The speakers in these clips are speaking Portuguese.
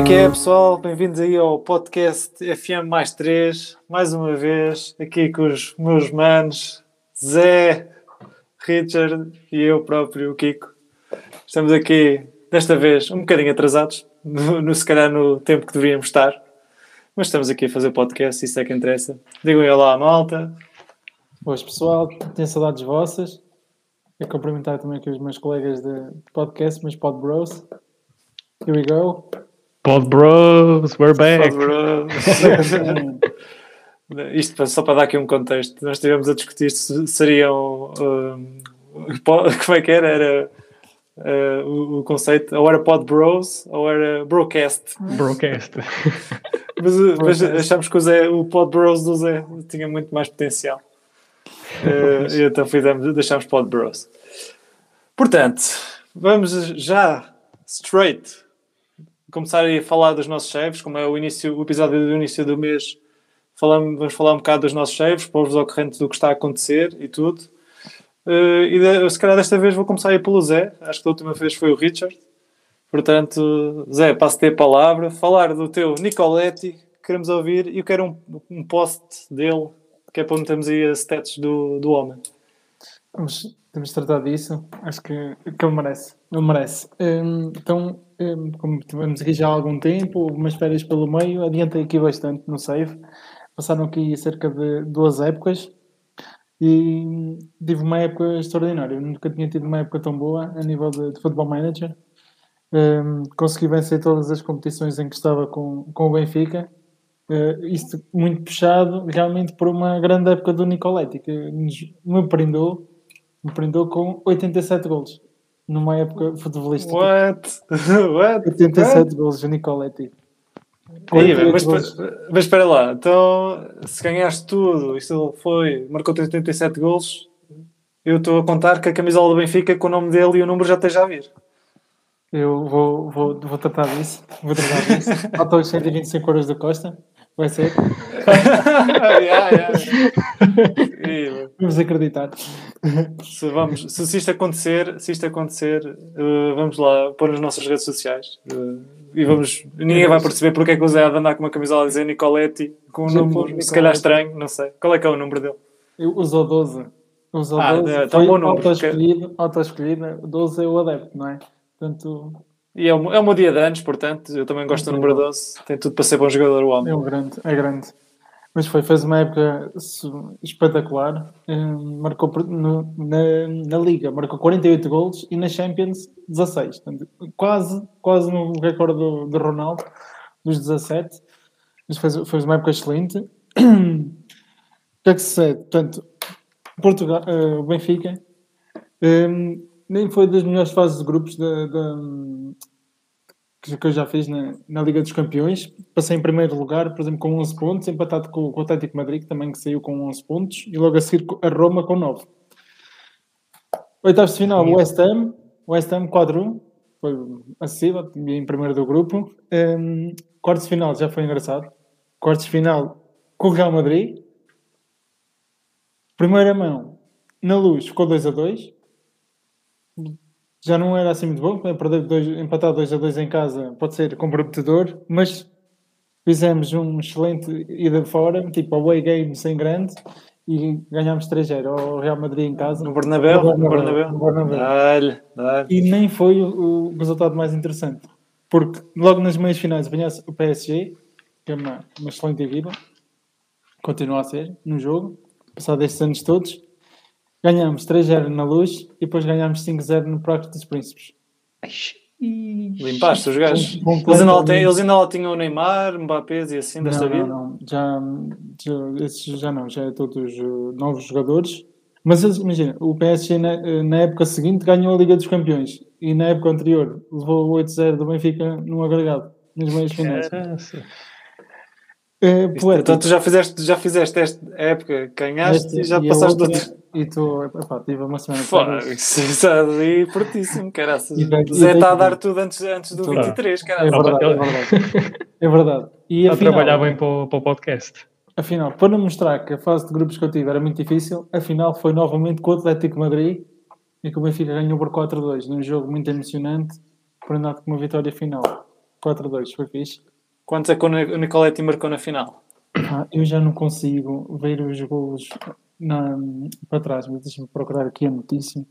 É que é, pessoal? Bem-vindos aí ao podcast FM mais 3, mais uma vez, aqui com os meus manos, Zé, Richard e eu próprio, o Kiko. Estamos aqui, desta vez, um bocadinho atrasados, no, se calhar no tempo que deveríamos estar, mas estamos aqui a fazer podcast, isso é que interessa. Digam olá, malta. Boas, pessoal, tenho saudades vossas. E cumprimentar também aqui os meus colegas de podcast, meus pod bros. Here we go. Pod bros, we're back. Pod bros. Isto só para dar aqui um contexto. Nós estivemos a discutir se seriam. Um, como é que era? Era uh, o, o, conceito, ou era Pod Bros ou era Broadcast. Broadcast. mas, mas achámos que o, Zé, o Pod Bros do Zé tinha muito mais potencial. Uh, e então fizemos, deixámos Pod Bros. Portanto, vamos já straight começar a falar dos nossos chefes, como é o, início, o episódio do início do mês. Falamos, vamos falar um bocado dos nossos chefes, povos ao corrente do que está a acontecer e tudo. Uh, e de, se calhar desta vez vou começar aí pelo Zé. Acho que a última vez foi o Richard. Portanto, Zé, passo-te a palavra. Falar do teu Nicoletti, que queremos ouvir, e eu quero um, um post dele, que é para onde temos aí as stats do, do homem. Vamos, temos tratar disso. Acho que, que ele merece. Ele merece. Um, então, um, como tivemos aqui já há algum tempo, umas férias pelo meio, adiantei aqui bastante no save. Passaram aqui cerca de duas épocas e tive uma época extraordinária. Eu nunca tinha tido uma época tão boa a nível de, de futebol manager. Um, consegui vencer todas as competições em que estava com, com o Benfica. Uh, isto muito puxado realmente por uma grande época do Nicoletti, que me prendeu, me prendeu com 87 gols numa época futebolística. What? What? 87 What? gols do Nicoletti. Aí, mas, mas, mas espera lá, então se ganhaste tudo, isto foi, marcou 87 gols, eu estou a contar que a camisola do Benfica com o nome dele e o número já esteja a vir. Eu vou, vou, vou tratar disso. Vou tratar disso. Faltam os 125 euros da Costa. Vai ser. yeah, yeah. vamos acreditar. Se, vamos, se, se isto acontecer, se isto acontecer, uh, vamos lá pôr nas nossas redes sociais. Uh, e vamos. Ninguém vai perceber porque é que o Zé há de andar com uma camisola a dizer Nicoletti com um número, se calhar estranho, não sei. Qual é que é o número dele? Eu uso o 12. Uso o ah, 12. É, um bom número. Auto-escolhido, auto 12 é o adepto, não é? Portanto. E é o, é o meu dia de anos, portanto, eu também gosto do número 12. Tem tudo para ser bom jogador, o homem. É um grande, é grande. Mas foi, fez uma época espetacular. Um, marcou no, na, na Liga, marcou 48 gols e na Champions 16. Portanto, quase, quase no recorde do, do Ronaldo, dos 17. Mas fez, fez uma época excelente. O que é que se? Portanto, Portugal, uh, Benfica. Um, nem foi das melhores fases de grupos da, da, que eu já fiz na, na, Liga dos Campeões. Passei em primeiro lugar, por exemplo, com 11 pontos, empatado com, com o Atlético Madrid, que também que saiu com 11 pontos, e logo a seguir a Roma com 9. Oitavos de final, o West Ham, West Ham 4-1, foi acessível, em primeiro do grupo. Um, quartos de final já foi engraçado. Quartos de final com o Real Madrid. Primeira mão, na luz, ficou 2 a 2 já não era assim muito bom, perder dois, empatar 2 a 2 em casa pode ser comprometedor, mas fizemos um excelente ida fora, tipo away game sem grande, e ganhámos 3-0 ao Real Madrid em casa. No Bernabéu? No Bernabéu. No Bernabéu. Dale, dale. E nem foi o, o, resultado mais interessante, porque logo nas meias finais apanhasse o PSG, que é uma, uma excelente equipa, continua a ser no jogo, passado estes anos todos, Ganhámos 3-0 na luz e depois ganhámos 5-0 no Prato dos Príncipes. Limpaste os gajos. Eles ainda, têm, eles ainda lá tinham o Neymar, Mbappé e assim desta não, vida? Não, não. Já, já, esses já não, já é todos uh, novos jogadores. Mas imagina, o PSG na, eh, na, época seguinte ganhou a Liga dos Campeões e na época anterior levou o 8-0 do Benfica num agregado, nas meias finais. É, então tu já fizeste, já fizeste esta época, ganhaste este, e já e passaste outra, outro. E tu, epá, tive uma semana. Fora, isso está ali fortíssimo, caraças. Zé está a dar tudo antes, antes do 23, caralho. É verdade, é verdade. É verdade. E a trabalhar bem para o, para o podcast. Afinal, para não mostrar que a fase de grupos que eu tive era muito difícil, afinal foi novamente com o Atlético Madrid e que o Benfica ganhou por 4-2, num jogo muito emocionante, por andar com uma vitória final. 4-2, foi fixe. Quantos é que o Nicoletti marcou na final? Ah, eu já não consigo ver os gols na, para trás, mas deixa-me procurar aqui a notícia.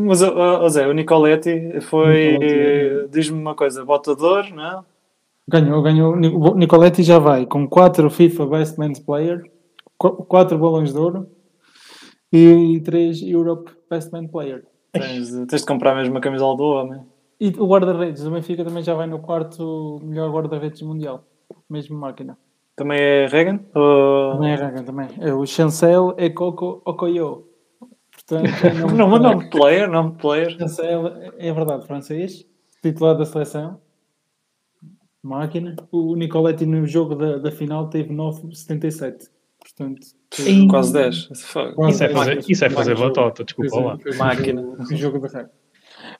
Mas, oh, Zé, o Nicoletti foi. É. Diz-me uma coisa, botador, não? Ganhou, ganhou. O Nicoletti já vai com 4 FIFA Best Men's Player, 4 balões de ouro e 3 Europe Best Man Player. Tens, tens de comprar mesmo a camisola do homem. E o guarda-redes do Benfica também já vai no quarto melhor guarda-redes mundial. Mesmo máquina. Também é Regan? Ou... Também é Regan, também. É o Chancel Coco Okoyo. Portanto, é nome, não, nome de player, nome de player. Chancel é verdade, francês. Titular da seleção. Máquina. O Nicoletti no jogo da, da final teve 9,77. Portanto, quase 10. Quase isso, é fazer, isso é fazer batota, desculpa lá. Máquina. O jogo da rap.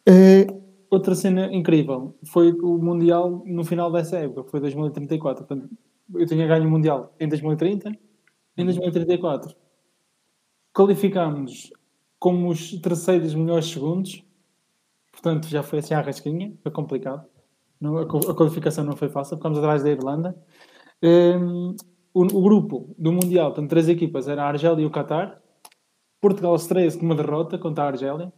Uh, outra cena incrível foi o Mundial no final dessa época, foi 2034. Portanto, eu tinha ganho o Mundial em 2030, em 2034 qualificámos como os terceiros melhores segundos, portanto já foi assim à rasquinha, foi complicado. a, qualificação não foi fácil, ficámos atrás da Irlanda. Um, o, o, grupo do Mundial, portanto, três equipas, era a Argélia e o Qatar. Portugal estreia-se com uma derrota contra a Argélia.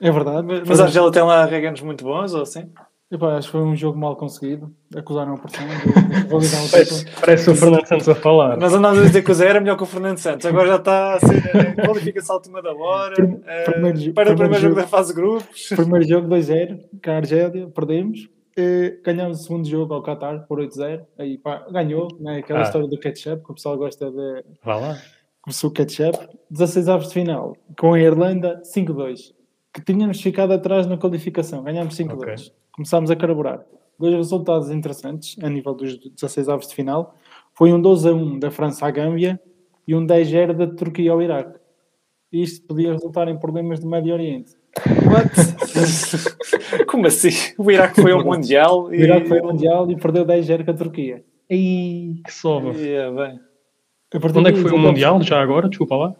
É verdade. Mas, mas a Argélia tem lá reganos muito bons, ou assim? Epá, acho que foi um jogo mal conseguido. Acusaram a pressão validar um parece, parece o Fernando Santos a falar. Nós andávamos a dizer que o Zé era melhor que o Fernando Santos. Agora já está a ser eh, qualifica-se à última da hora. É, primeiro, para o primeiro jogo, jogo da fase de grupos. Primeiro jogo 2-0, com a Argélia, perdemos. E ganhamos o segundo jogo ao Qatar por 8-0. Aí pá, ganhou, né? aquela ah. história do ketchup, que o pessoal gosta de. Vá lá. Começou o ketchup. 16 avos de final, com a Irlanda 5-2. Que tínhamos ficado atrás na qualificação. Ganhámos 5-2. Okay começámos a carburar. Dois resultados interessantes a nível dos 16 avos de final. Foi um 12 a 1 da França à Gâmbia e um 10 0 da Turquia ao Iraque. Isto podia resultar em problemas do Médio Oriente. What? Como assim? O Iraque foi ao Mundial e... O Iraque foi ao Mundial e perdeu 10 0 com a Turquia. E... Que sova. Yeah, bem. Onde é que foi o Mundial já agora? Desculpa lá.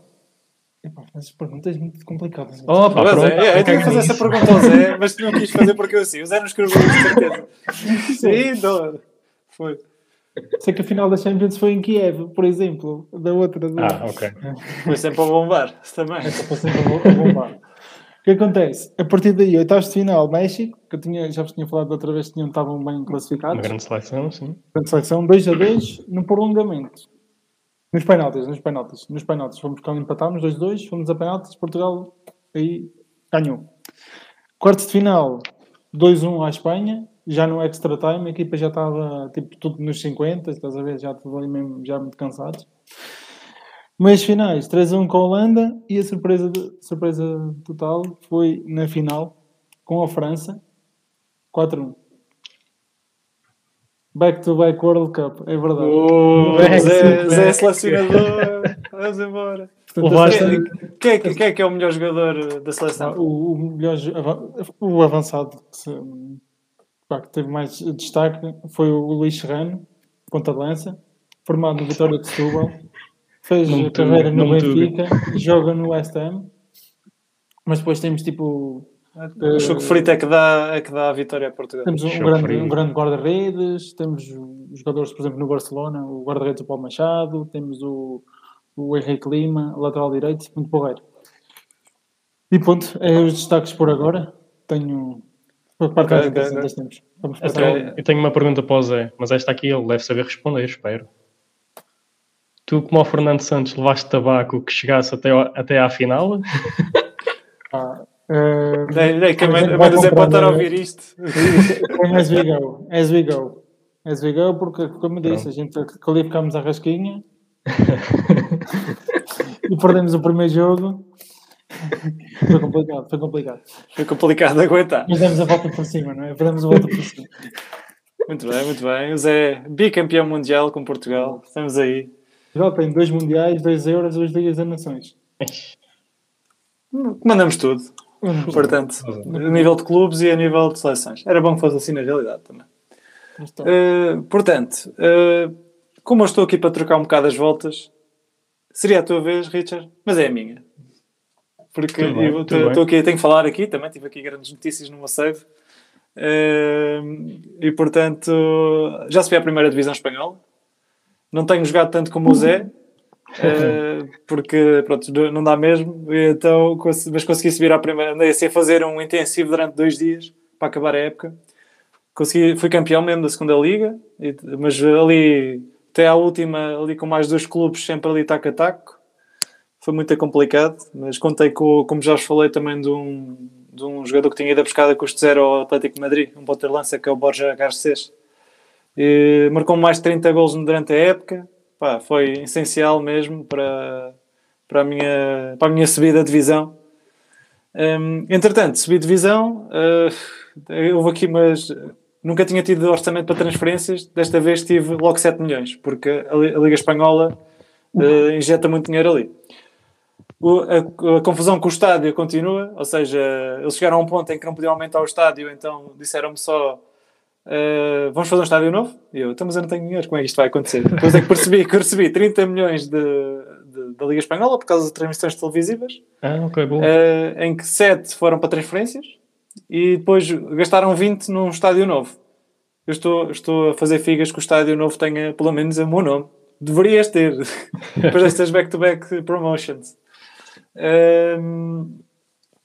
Epá, as perguntas muito complicadas. Oh, pá, pronto, é, é, eu tinha que fazer essa pergunta ao Zé, mas não quis fazer porque eu assim, o Zé não escreveu isso, certeza. Sim, não. Foi. Sei que a final da Champions foi em Kiev, por exemplo, da outra. Do... Ah, ok. Foi sempre a bombar, também. Foi sempre a bombar. O que acontece? A partir daí, oitavos de final, México, que eu tinha, já vos tinha falado da outra vez que tinham, estavam bem classificados. Uma grande seleção, sim. Grande seleção, 2 a 2 no prolongamento. Nos penaltis, nos penaltis, nos penaltis. Fomos cá empatámos 2-2, fomos a penaltis, Portugal aí ganhou. Quartos de final, 2-1 à Espanha, já no extra time, a equipa já estava tipo tudo nos 50, estás a ver, já tudo ali mesmo, já muito cansados. Meias finais, 3-1 com a Holanda e a surpresa, surpresa total foi na final com a França, 4-1. Back to back World Cup, é verdade. Oh, Zé, Zé é selecionador, vamos embora. Portanto, quem, quem, quem, é que é o melhor jogador da seleção? O, o melhor o avançado que, se, pá, que, teve mais destaque foi o Luís Serrano, ponta de lança, formado no Vitória de Setúbal, fez não carreira no Benfica, joga no West Ham, mas depois temos tipo o jogo frito é que dá, é que dá a vitória a Portugal. Temos um grande, um grande guarda-redes, temos jogadores, por exemplo, no Barcelona, o guarda-redes o Paulo Machado, temos o, o Henrique Lima, lateral direito, muito porreiro. E pronto, é os destaques por agora. Tenho. Parte okay, okay, okay. Temos. Vamos então, eu tenho uma pergunta para o Zé, mas esta aqui ele deve saber responder, espero. Tu, como o Fernando Santos, levaste tabaco que chegasse até, até à final? Ah, Uh, Dei, que a mãe do Zé pode estar a ouvir isto. as we go, as we go. As we go, porque, como disse, a gente qualificámos a rasquinha e perdemos o primeiro jogo. Foi complicado, foi complicado. Foi complicado de aguentar. Mas demos a volta por cima, não é? Perdemos a volta por cima. Muito bem, muito bem. O Zé, bicampeão mundial com Portugal. Estamos aí. Portugal tem dois mundiais, dois euros, duas Ligas das Nações. Mandamos tudo. Portanto, a nível de clubes e a nível de seleções. Era bom que fosse assim na realidade também. Uh, portanto, uh, como eu estou aqui para trocar um bocado as voltas, seria a tua vez, Richard, mas é a minha. porque estou aqui, tenho que falar aqui, também tive aqui grandes notícias no meu save. Uh, e portanto, já se vê a primeira divisão espanhola. Não tenho jogado tanto como o Zé, porque pronto, não dá mesmo. Então, mas consegui subir à primeira. Andei assim a fazer um intensivo durante dois dias para acabar a época. Consegui, fui campeão mesmo da segunda liga, mas ali até à última, ali com mais dois clubes, sempre ali taco a taco. Foi muito complicado, mas contei com, como já vos falei, também de um, de um jogador que tinha ido a pescada custo zero ao Atlético de Madrid, um ponta-lança que é o Borja Garcês. E marcou mais de 30 gols durante a época. Pá, foi essencial mesmo para, para, a minha, para a minha subida de divisão. Um, entretanto, subi de divisão, uh, houve aqui, mas nunca tinha tido orçamento para transferências. Desta vez tive logo 7 milhões, porque a Liga Espanhola uh, injeta muito dinheiro ali. O, a, a, confusão com o estádio continua, ou seja, eles chegaram a um ponto em que não podiam aumentar o estádio, então disseram-me só uh, vamos fazer um estádio novo? E eu, estamos então, a não tenho dinheiro, como é que isto vai acontecer? Depois é que percebi que recebi 30 milhões de, de, da Liga Espanhola por causa de transmissões televisivas, ah, okay. Uh, em que 7 foram para transferências e depois gastaram 20 num estádio novo. Eu estou, estou a fazer figas que o estádio novo tenha pelo menos o meu nome. Deverias ter, depois destas back-to-back promotions. Um,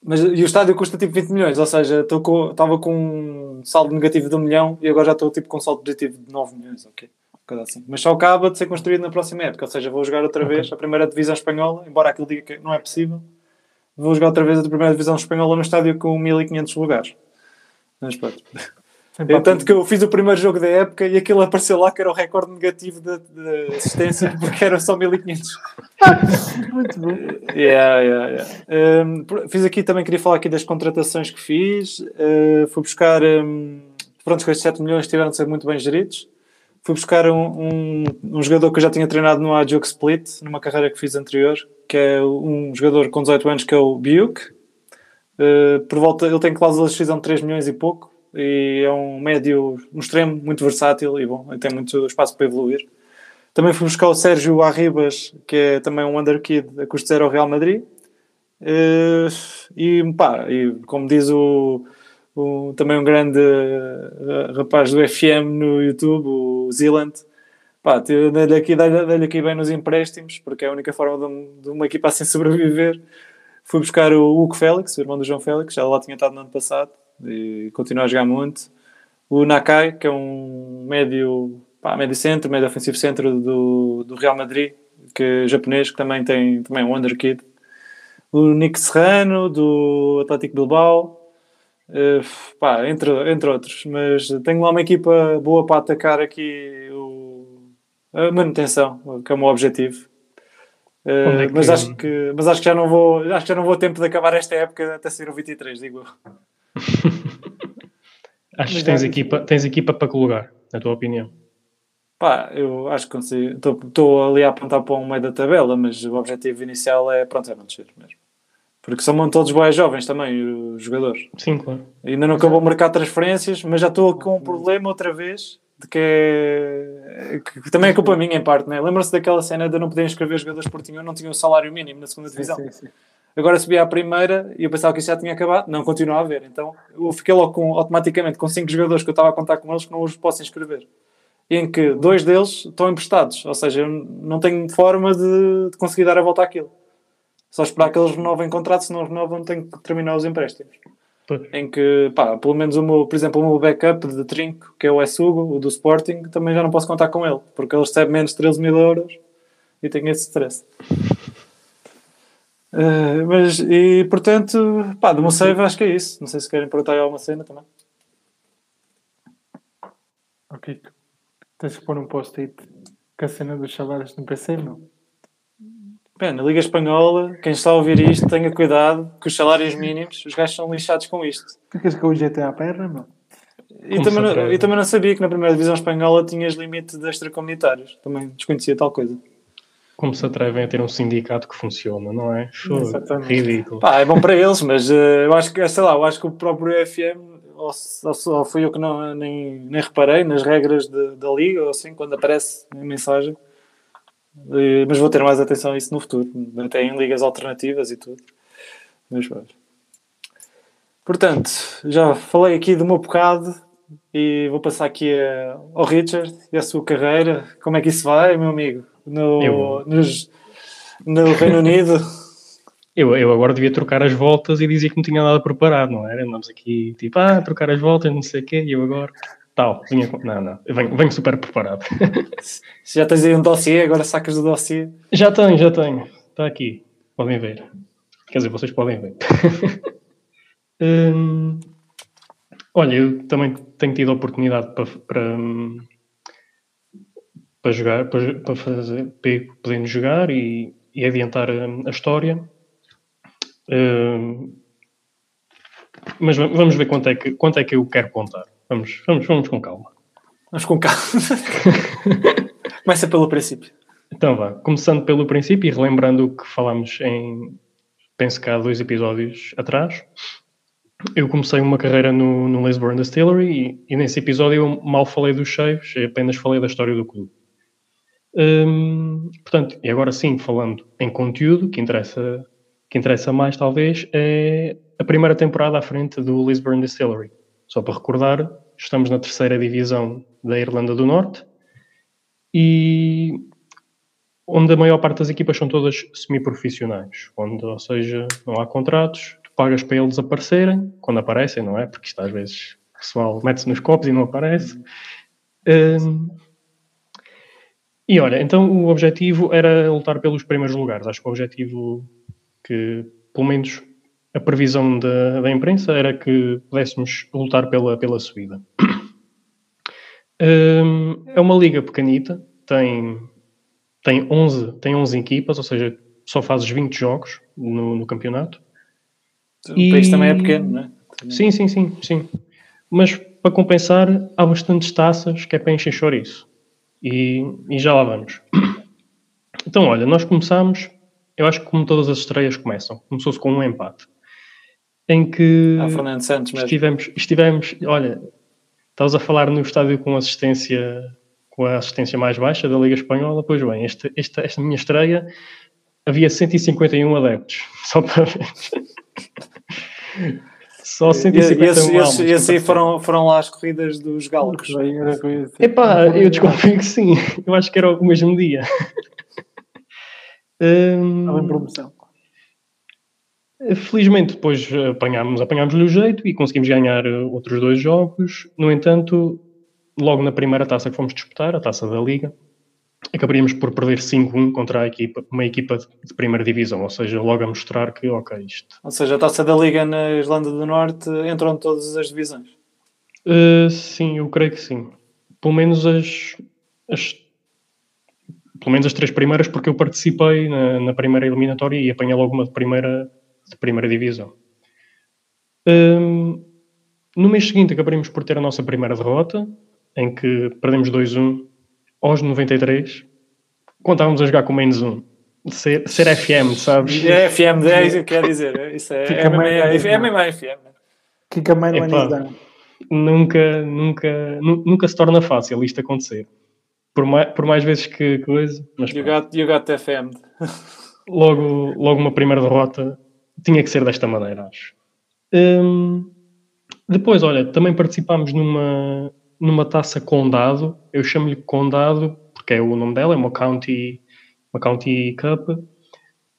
mas, e o estádio custa tipo 20 milhões, ou seja, estou com, estava com um saldo negativo de 1 milhão e agora já estou tipo com um saldo positivo de 9 milhões, ok? Assim. Mas só acaba de ser construído na próxima época, ou seja, vou jogar outra okay. vez a primeira divisão espanhola, embora aquilo diga que não é possível, vou jogar outra vez a primeira divisão espanhola no estádio com 1500 lugares. Mas pronto. É, tanto que eu fiz o primeiro jogo da época e aquilo apareceu lá que era o recorde negativo de, de assistência porque era só 1500. Muito bom. Yeah, yeah, yeah. Um, fiz aqui também, queria falar aqui das contratações que fiz. Uh, fui buscar. Um, pronto, com estes 7 milhões tiveram de ser muito bem geridos. Fui buscar um, um, um jogador que eu já tinha treinado no Ajax Split, numa carreira que fiz anterior, que é um jogador com 18 anos que é o Biuk. Uh, por volta, ele tem cláusula de decisão de 3 milhões e pouco e é um médio, um extremo muito versátil e bom, tem muito espaço para evoluir. Também fui buscar o Sérgio Arribas, que é também um underkid a custo zero ao Real Madrid. Eh, e pá, e como diz o, o também um grande uh, rapaz do FM no YouTube, o Zealand, pá, dei-lhe aqui, dei aqui bem nos empréstimos, porque é a única forma de, de uma equipa assim sobreviver. Fui buscar o Hugo Félix, o irmão do João Félix, já lá tinha estado no ano passado e continua a jogar muito. O Nakai, que é um médio, pá, médio centro, médio ofensivo centro do, do Real Madrid, que é japonês, que também tem também um underkid. O Nick Serrano, do Atlético Bilbao, uh, pá, entre, entre outros. Mas tenho lá uma equipa boa para atacar aqui o, a manutenção, que é o meu objetivo. Uh, é mas, acho que, mas acho que já não vou acho que já não vou tempo de acabar esta época até ser o 23, digo Acho que tens equipa, tens equipa para lugar, na tua opinião? Pá, eu acho que consigo. Estou ali a apontar para um meio da tabela, mas o objetivo inicial é, pronto, é não descer mesmo. Porque são todos boas jovens também, os jogadores. Sim, claro. Ainda não acabou o mercado de transferências, mas já estou com um problema outra vez, de que, é, que também é culpa minha em parte, né? Lembram-se daquela cena de não poder inscrever jogadores porque tinham, não tinham o salário mínimo na segunda divisão. Sim, sim, sim. Agora subi à primeira e eu pensava que isso já tinha acabado. Não, continua a haver. Então eu fiquei logo com, automaticamente com cinco jogadores que eu estava a contar com eles que não os posso inscrever. Em que dois deles estão emprestados. Ou seja, eu não tenho forma de, de conseguir dar a volta àquilo. Só esperar que eles renovem contrato, se não renovam, tenho que terminar os empréstimos. Em que, pá, pelo menos o meu, por exemplo, o meu backup de trinco, que é o Essugo, o do Sporting, também já não posso contar com ele, porque ele recebe menos de 13 mil euros e tenho esse stress. Uh, mas, e portanto, pá, do save acho que é isso. Não sei se querem perguntar alguma cena também. Ok. Tens que pôr um post-it com a cena dos salários no PC, não? Bem, na Liga Espanhola, quem está a ouvir isto, tenha cuidado que os salários mínimos, os gajos são lixados com isto. Ficas com o GTA perna, não? E também, não, e também não sabia que na primeira divisão espanhola tinhas limite de extracomunitários. Também desconhecia tal coisa. Como se atrevem a ter um sindicato que funciona, não é? Show, ridículo. Pá, é bom para eles, mas uh, eu acho que, sei lá, eu acho que o próprio FM, ou, ou, fui eu que não, nem, nem reparei nas regras de, da liga, ou assim, quando aparece a mensagem. Uh, mas vou ter mais atenção a isso no futuro, até em ligas alternativas e tudo. Mas vamos. Portanto, já falei aqui do meu bocado e vou passar aqui a, ao Richard e a sua carreira. Como é que isso vai, meu amigo? No, nos, no Reino Unido? Eu, eu agora devia trocar as voltas e dizia que não tinha nada preparado, não era? Andamos aqui tipo, ah, trocar as voltas, não sei o quê, e eu agora. Tal, vinha com... Não, não, eu venho, venho super preparado. Já tens aí um dossiê, agora sacas o dossiê. Já tenho, já tenho. Está aqui. Podem ver. Quer dizer, vocês podem ver. hum, olha, eu também tenho tido a oportunidade para, para, para jogar, para, para fazer, para podendo jogar e, e adiantar a, a história. Uh, mas vamos ver quanto é, que, quanto é que eu quero contar. Vamos, vamos, vamos com calma. Vamos com calma. Começa pelo princípio. Então vá, começando pelo princípio e relembrando o que falámos em, penso que há dois episódios atrás. Eu comecei uma carreira no, no Lisbon Distillery e, e, nesse episódio eu mal falei dos cheios, apenas falei da história do clube. Hum, portanto, e agora sim, falando em conteúdo, que interessa que interessa mais, talvez, é a primeira temporada à frente do Lisburn Distillery. Só para recordar, estamos na terceira divisão da Irlanda do Norte e onde a maior parte das equipas são todas semi-profissionais, onde, ou seja, não há contratos, tu pagas para eles aparecerem, quando aparecem, não é? Porque isto às vezes o pessoal mete-se nos copos e não aparece. Um, e olha, então o objetivo era lutar pelos primeiros lugares. Acho que o objetivo que, pelo menos, a previsão da, da imprensa era que pudéssemos lutar pela, pela subida. Um, é uma liga pequenita, tem, tem, 11, tem 11 equipas, ou seja, só fazes 20 jogos no, no campeonato. O e... país também é pequeno, não é? Sim, sim, sim, sim. Mas para compensar, há bastantes taças que é para encher chouriço. E, e já lá vamos. Então, olha, nós começámos eu acho que como todas as estreias começam, começou-se com um empate. Em que ah, Fernando Santos mesmo. estivemos, estivemos, olha, estás a falar no estádio com assistência com a assistência mais baixa da Liga Espanhola, pois bem, esta, esta, esta minha estreia havia 151 adeptos, só para ver. Só 151 e, esses, almas. E aí foram, foram lá as corridas dos galos. Epá, eu desconfio que sim. Eu acho que era o mesmo dia. Estava em promoção. Felizmente depois apanhámos, apanhámos-lhe o jeito e conseguimos ganhar eh, outros dois jogos. No entanto, logo na primeira taça que fomos disputar, a taça da Liga, acabaríamos por perder 5-1 contra a equipa, uma equipa de primeira divisão, ou seja, logo a mostrar que, ok, isto... Ou seja, a taça da Liga na Islândia do Norte entram todas as divisões? Uh, sim, eu creio que sim. Pelo menos as, as pelo menos as três primeiras, porque eu participei na, na primeira eliminatória e apanhei logo uma de primeira, de primeira divisão. Um, no mês seguinte acabaríamos por ter a nossa primeira derrota, em que perdemos 2-1 aos 93, quando estávamos a jogar com menos 1. Ser, ser FM, sabes? É FM, é isso que quer dizer. Isso é, é, MMA, é MMA FM. Kick a man when he's down. Nunca, nunca, nunca se torna fácil isto acontecer por mais, por mais vezes que coisa. Mas you, got, you got FM. logo, logo uma primeira derrota tinha que ser desta maneira, acho. Hum, depois, olha, também participámos numa, numa taça Condado. Eu chamo-lhe Condado porque é o nome dela, é uma County, uma county Cup.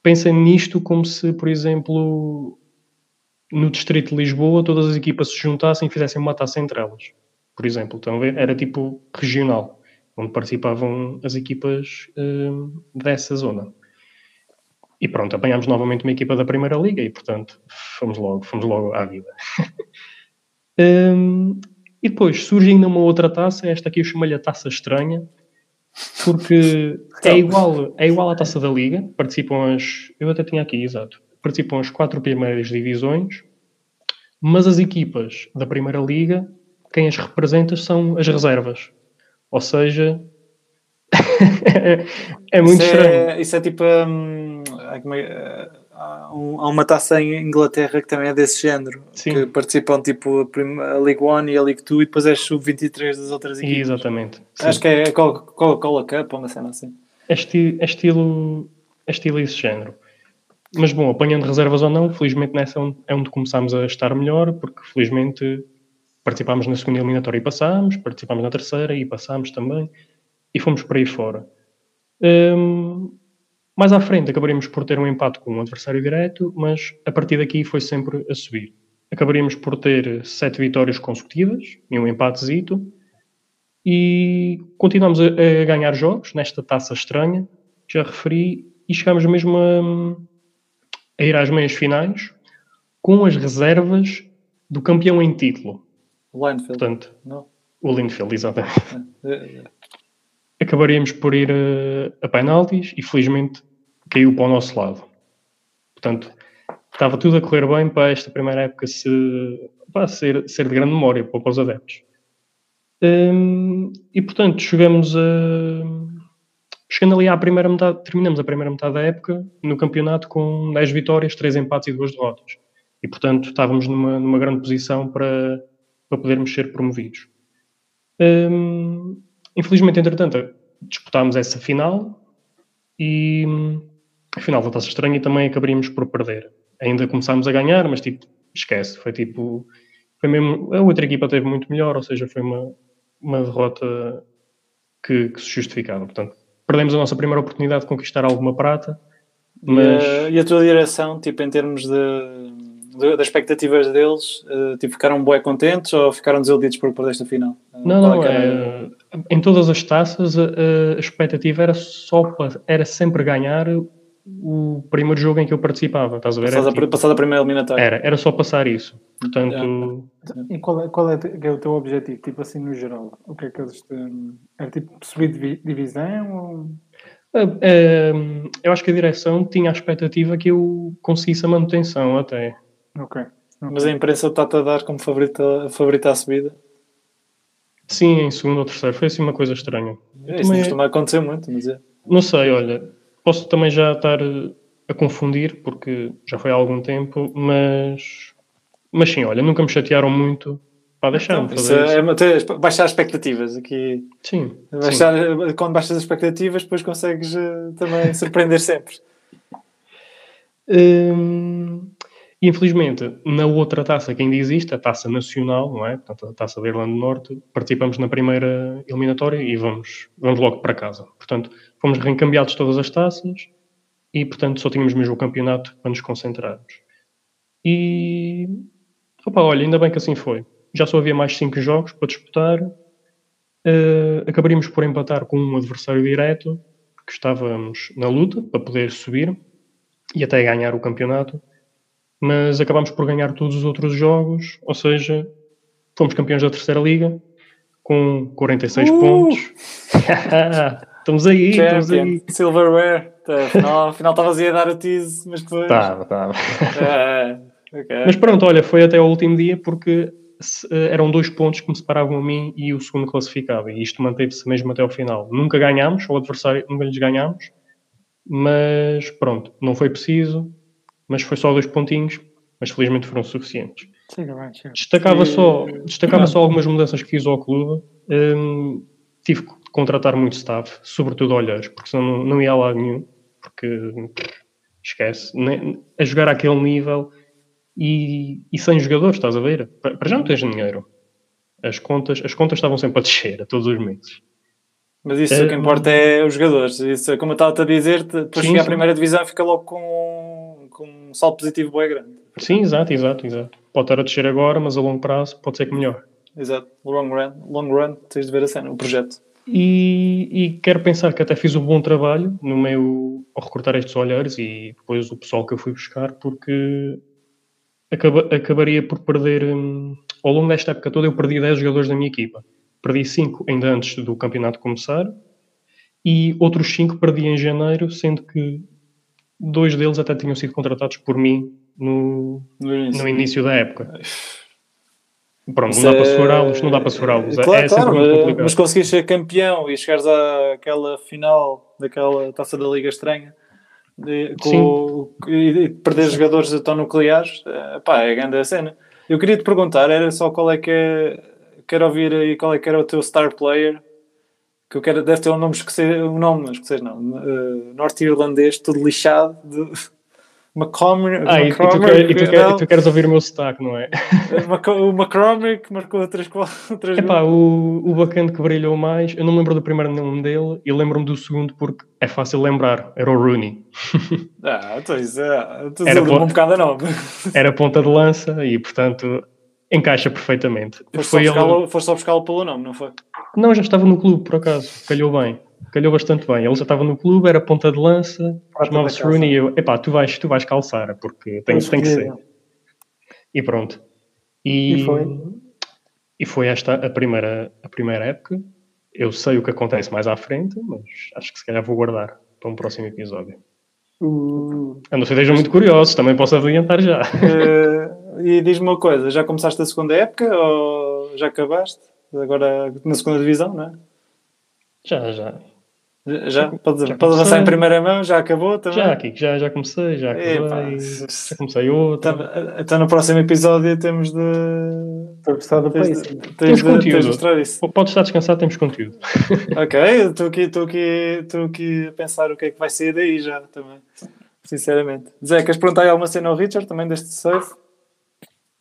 Pensem nisto como se, por exemplo, no Distrito de Lisboa, todas as equipas se juntassem e fizessem uma taça entre elas. Por exemplo, ver? Era tipo regional onde participavam as equipas uh, dessa zona. E pronto, apanhámos novamente uma equipa da Primeira Liga e, portanto, fomos logo, fomos logo à vida. um, e depois surge ainda uma outra taça, esta aqui eu chamo-lhe a taça estranha, porque é igual, é igual à taça da Liga, participam as. Eu até tinha aqui, exato. Participam as quatro primeiras divisões, mas as equipas da Primeira Liga, quem as representa são as reservas. Ou seja, é muito isso é- estranho. É, isso é tipo. É, há uma taça em Inglaterra que também é desse género. Sim. Que participam tipo a League One e a League Two e depois é sub-23 das outras equipes. Exatamente. Sim. Acho que é Coca-Cola Cup ou uma cena assim. É, esti é, estilo, é estilo esse género. mas bom, apanhando reservas ou não, felizmente nessa é onde começámos a estar melhor, porque felizmente participámos na segunda eliminatória e passámos, participámos na terceira e passámos também, e fomos por aí fora. Um, mais à frente acabaríamos por ter um empate com um adversário direto, mas a partir daqui foi sempre a subir. Acabaríamos por ter sete vitórias consecutivas e um empatezito, e continuamos a, a ganhar jogos nesta taça estranha, já referi, e chegamos mesmo a, a ir às meias finais com as reservas do campeão em título. O Linfield. Portanto, Não. o Linfield, exatamente. É, é. Acabaríamos por ir a, a penaltis e felizmente caiu para o nosso lado. Portanto, estava tudo a correr bem para esta primeira época se, para ser, ser de grande memória para os adeptos. Hum, e portanto, chegamos a. Chegando ali à primeira metade, terminamos a primeira metade da época no campeonato com 10 vitórias, 3 empates e 2 derrotas. E portanto, estávamos numa, numa grande posição para, para podermos ser promovidos. Hum, infelizmente, entretanto, disputámos essa final e a final da Taça Estranha e também acabaríamos por perder. Ainda começámos a ganhar, mas tipo, esquece, foi tipo, foi mesmo, a outra equipa teve muito melhor, ou seja, foi uma, uma derrota que, que se justificava. Portanto, perdemos a nossa primeira oportunidade de conquistar alguma prata, mas... E, a, e a tua direção, tipo, em termos de, de, das expectativas deles, uh, tipo, ficaram bué contentes ou ficaram desiludidos por perdeste a final? Uh, Não, não, é é, em todas as taças a, a expectativa era só pa- era sempre ganhar o primeiro jogo em que eu participava, estás a ver? Era, Passada, tipo- passada a primeira eliminatória. era, era só passar isso. Portanto, E qual é, qual é, é o teu objetivo, tipo assim, no geral? O que é que eles te... Era tipo subir divi- divisão ou... a- a- eu acho que a direção tinha a expectativa que eu conseguisse a manutenção até. Ok. ok. Mas a imprensa está-te a dar como favorita, favorita à subida. Sim, em segundo ou terceiro, foi assim uma coisa estranha. Eu Isso não também- costuma acontecer muito, mas é. Não sei, olha, posso também já estar a confundir, porque já foi há algum tempo, mas, mas sim, olha, nunca me chatearam muito. Pá, deixaram-me Então, fazer isso. é manter- baixar as expectativas. Aqui, Sim, sim. baixar, quando baixas as expectativas, depois consegues eh, também surpreender sempre. Hum, infelizmente, na outra taça que ainda existe, a taça nacional, não é? Portanto, a taça da Irlanda do Norte, participamos na primeira eliminatória e vamos, vamos logo para casa. Portanto, fomos reencambiados todas as taças e, portanto, só tínhamos mesmo o campeonato para nos concentrarmos. E, opa, olha, ainda bem que assim foi. Já só havia mais cinco jogos para disputar. Eh, acabaríamos por empatar com um adversário direto, que estávamos na luta para poder subir e até ganhar o campeonato, mas acabámos por ganhar todos os outros jogos, ou seja, fomos campeões da terceira liga com 46 Uh! pontos. estamos aí, estamos Champion, aí. Silverware. Tá, Afinal, afinal estavas aí a dar o tease, mas depois. Tava, tava. Ah, ok. Mas pronto, olha, foi até ao último dia porque se- eh, eram dois pontos que me separavam a mim e o segundo classificado, e isto manteve-se mesmo até ao final. Nunca ganhámos, o adversário nunca lhes ganhámos, mas pronto, não foi preciso, mas foi só dois pontinhos, mas felizmente foram suficientes. Chega bem, chega. Destacava, E- só, destacava só algumas mudanças que fiz ao clube. Hum, tive contratar muito staff, sobretudo olheiros, porque senão não, não ia lado nenhum. Porque esquece, nem- a jogar àquele nível e, e sem jogadores, estás a ver? Pa- Para já não tens dinheiro. As contas, as contas estavam sempre a descer a todos os meses. Mas isso o que Eh, importa é os jogadores. Isso, como eu estava a dizer, depois chegar à primeira divisão fica logo com, com um salto positivo bem grande. Sim, exato, exato, exato. Pode estar a descer agora, mas a longo prazo pode ser que melhor. Exato. Long run, long run, tens de ver a cena, o projeto. E, e quero pensar que até fiz um bom trabalho no meu ao recrutar estes olheiros e depois o pessoal que eu fui buscar, porque acaba- acabaria por perder hum, ao longo desta época toda. Eu perdi 10 jogadores da minha equipa, perdi 5 ainda antes do campeonato começar e outros 5 perdi em janeiro, sendo que dois deles até tinham sido contratados por mim no, No início. no início da época. Pronto, Isso não dá para é- segurá-los, não dá para segurá-los. É- Claro, é claro, mas, mas conseguires ser campeão e chegares àquela final daquela taça da Liga Estranha de- com, e, e perder jogadores tão nucleares, eh, pá, é grande a cena. Eu queria te perguntar, era só qual é que é, quero ouvir aí qual é que era o teu star player, que eu quero, deve ter um nome escocês, um nome escocês não, eh, norte-irlandês, todo lixado, de, McCormick, ah, e, tu, quer, e, tu, quer, tu, queres ouvir o meu sotaque, não é? o McCormick marcou três, três Epá, o, o bacana que brilhou mais, eu não me lembro do primeiro nome dele e lembro-me do segundo porque é fácil lembrar, era o Rooney. ah, então isso é, então era ponta, um bocado nova. Era ponta de lança e, portanto, encaixa perfeitamente. Foste foi só, ele... só buscá-lo pelo nome, não foi? Não, já estava no clube, por acaso, calhou bem calhou bastante bem. Ele já estava no clube, era ponta de lança, chamava-se Rooney e eu, epá, tu vais, tu vais calçar, porque tem, tem que ser. E pronto. E, e, foi? E foi esta a primeira, a primeira época. Eu sei o que acontece mais à frente, mas acho que se calhar vou guardar para um próximo episódio. Uh, a não ser estejam muito curiosos, também posso adiantar já. Uh, e diz-me uma coisa, já começaste a segunda época ou já acabaste? Agora na segunda divisão, não é? Já, já. Já? Podes, já pode avançar em primeira mão? Já acabou também? Já, aqui já, já comecei, já acabei. Epa, já comecei outra. Então, então, no próximo episódio temos de. Estou a gostar do país. Temos de, conteúdo. De mostrar isso. Podes estar descansado, temos conteúdo. ok, estou aqui, estou aqui, estou aqui a pensar o que é que vai sair daí já também. Sinceramente. Zé, queres perguntar aí alguma cena ao Richard também deste surf?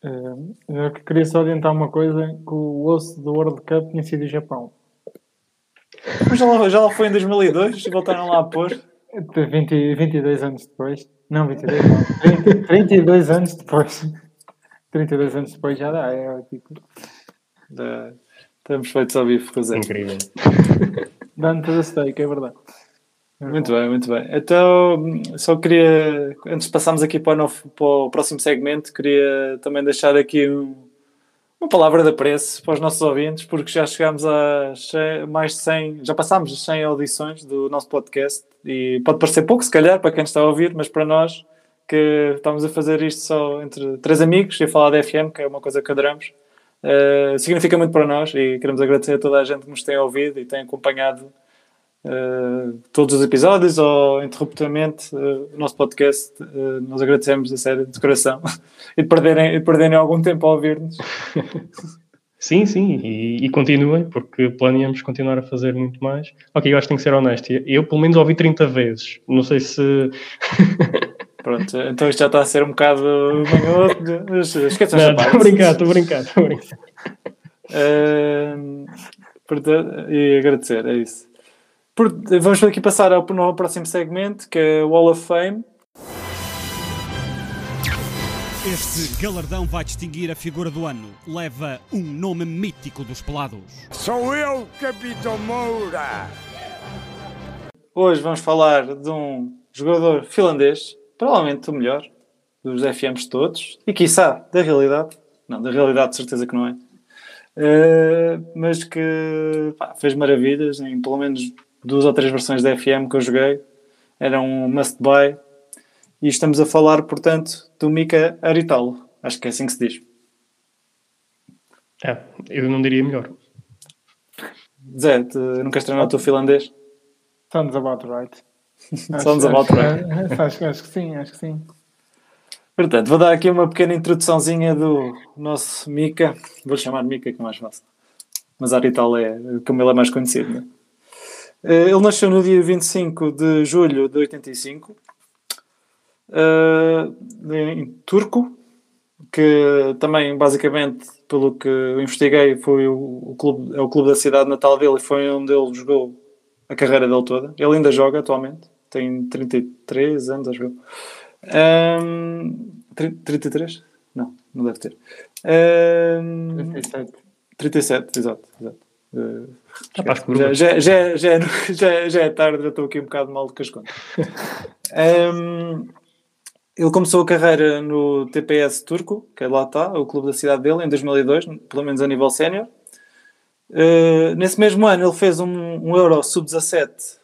Uh, eu queria só adiantar uma coisa: que o osso do World Cup tinha sido o Japão. Mas já lá, já lá foi em 2002 e voltaram lá a pôr. 20, 22 anos depois. Não, 22 não. 30, 32 anos depois. 32 anos depois já dá. É tipo. Da... Estamos feitos ao vivo, José. Incrível. Dando to the stake, é verdade. Muito bem, muito bem. Então, só queria, antes de passarmos aqui para o, novo, para o próximo segmento, queria também deixar aqui um, uma palavra de apreço para os nossos ouvintes, porque já chegámos a mais de 100, já passámos as 100 audições do nosso podcast e pode parecer pouco, se calhar, para quem está a ouvir, mas para nós que estamos a fazer isto só entre três amigos e a falar da FM, que é uma coisa que adoramos, uh, significa muito para nós e queremos agradecer a toda a gente que nos tem ouvido e tem acompanhado uh, todos os episódios ou interruptamente uh, o nosso podcast. Uh, nós agradecemos a sério, de coração, e de perderem, de perderem algum tempo a ouvir-nos. Sim, sim, e, e, continuem, porque planeamos continuar a fazer muito mais. Ok, eu acho que tenho que ser honesto. Eu, pelo menos, ouvi 30 vezes. Não sei se. Pronto, então isto já está a ser um bocado. Esqueçam Estou a brincar, estou a brincar, estou a brincar. Uh, portanto, e agradecer, é isso. Por, vamos aqui passar ao, ao próximo segmento, que é o Wall of Fame. Este galardão vai distinguir a figura do ano. Leva um nome mítico dos pelados. Sou eu, Capitão Moura! Hoje vamos falar de um jogador finlandês, provavelmente o melhor dos FMs todos, e quiçá da realidade. Não, da realidade de certeza que não é. Uh, mas que pá, fez maravilhas em pelo menos duas ou três versões da FM que eu joguei. Era um must buy. E estamos a falar, portanto, do Mika Aritalo. Acho que é assim que se diz. É, eu não diria melhor. Zé, te, não queres treinar o teu finlandês? Sounds about right. Sounds about right. Acho, acho, que sim, acho que sim. Portanto, vou dar aqui uma pequena introduçãozinha do nosso Mika. Vou chamar Mika, que é mais fácil. Mas Aritalo é como ele é mais conhecido, não é? Eh, ele nasceu no dia 25 de julho de 85, uh, em Turco, que também, basicamente, pelo que eu investiguei, foi o, o, clube, é o clube da cidade natal dele e foi onde ele jogou a carreira dele toda. Ele ainda joga atualmente, tem 33 anos, acho eu. Um, 33? Não, não deve ter. Um, 37. 37, exato. exato. Uh, já, já, já, já, já, já é tarde, já estou aqui um bocado mal as contas. um, ele começou a carreira no TPS turco, que é lá está, o clube da cidade dele, em 2002, pelo menos a nível sénior. Uh, nesse mesmo ano ele fez um, um Euro Sub-17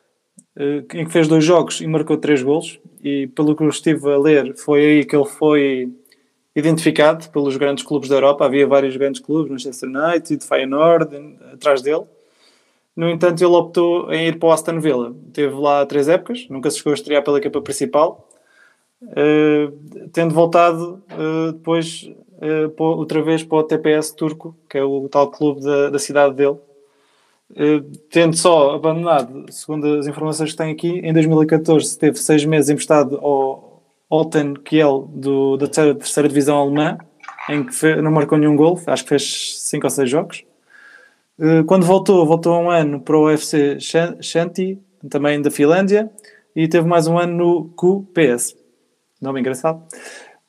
uh, em que fez dois jogos e marcou três golos e pelo que eu estive a ler foi aí que ele foi identificado pelos grandes clubes da Europa, havia vários grandes clubes, Manchester United, Feyenoord, atrás dele no entanto, ele optou em ir para o Aston Villa. Teve lá três épocas, nunca se chegou a estrear pela equipa principal, uh, tendo voltado uh, depois uh, outra vez para o TPS turco, que é o tal clube da, da cidade dele. tendo só abandonado, segundo as informações que tenho aqui, em 2014 teve seis meses emprestado ao, Olten Kiel do, da terceira, terceira divisão alemã, em que não marcou nenhum gol, acho que fez 5 ou 6 jogos. Eh, Quando voltou, voltou um ano para o UFC Shan- Shanti, também da Finlândia, e teve mais um ano no QPS. Nome engraçado.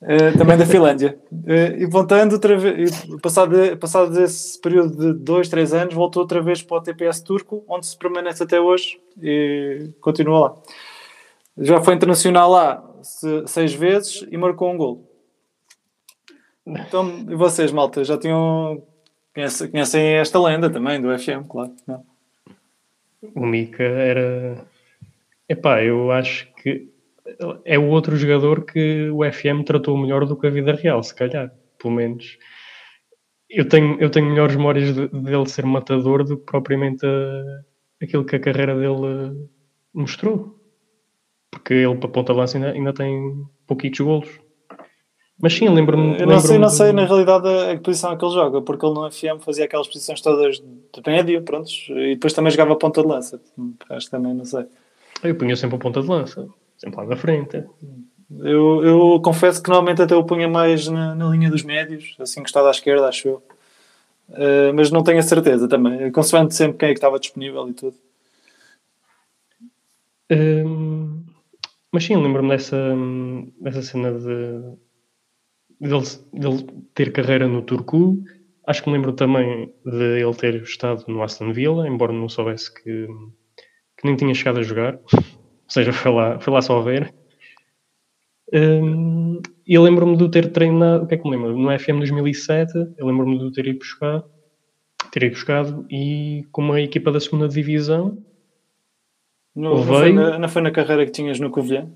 Eh, também da Finlândia. Eh, e voltando outra vez, passado, passado esse período de 2, 3 anos, voltou outra vez para o TPS turco, onde se permanece até hoje e continua lá. Já foi internacional lá seis vezes e marcou um gol. Então, e vocês, malta, já tinham. Conhecem, conhecem esta lenda também do FM, claro. Não? O Mika era. Epá, eu acho que é o outro jogador que o FM tratou melhor do que a vida real, se calhar, pelo menos. Eu tenho, eu tenho melhores memórias de- dele ser matador do que propriamente a- aquilo que a carreira dele eh, mostrou. Porque ele, para ponta de lança, ainda, ainda tem pouquitos golos. Mas sim, lembro-me. Eu não sei, lembro-me não sei na realidade a, posição é que ele joga, porque ele no FM fazia aquelas posições todas de médio, prontos, e depois também jogava ponta de lança. Acho que também não sei. Eu punha sempre a ponta de lança, sempre lá na frente. Eu, eu confesso que normalmente até o punha mais na, na linha dos médios, assim encostado à esquerda, acho eu. Eh, mas não tenho a certeza também, consoante sempre quem é que estava disponível e tudo. Hum, mas sim, lembro-me dessa, dessa cena de dele, ter carreira no Turku. Acho que me lembro também de ele ter estado no Aston Villa, embora não soubesse que, que nem tinha chegado a jogar. Ou seja, foi lá, foi lá só ver. Hum, e eu lembro-me de ter treinado. O que é que me lembro? No FM 2007, eu lembro-me de ter ido buscar, ter ido buscado e com uma equipa da segunda divisão. Não, não, foi na, não foi na carreira que tinhas no Covilhã?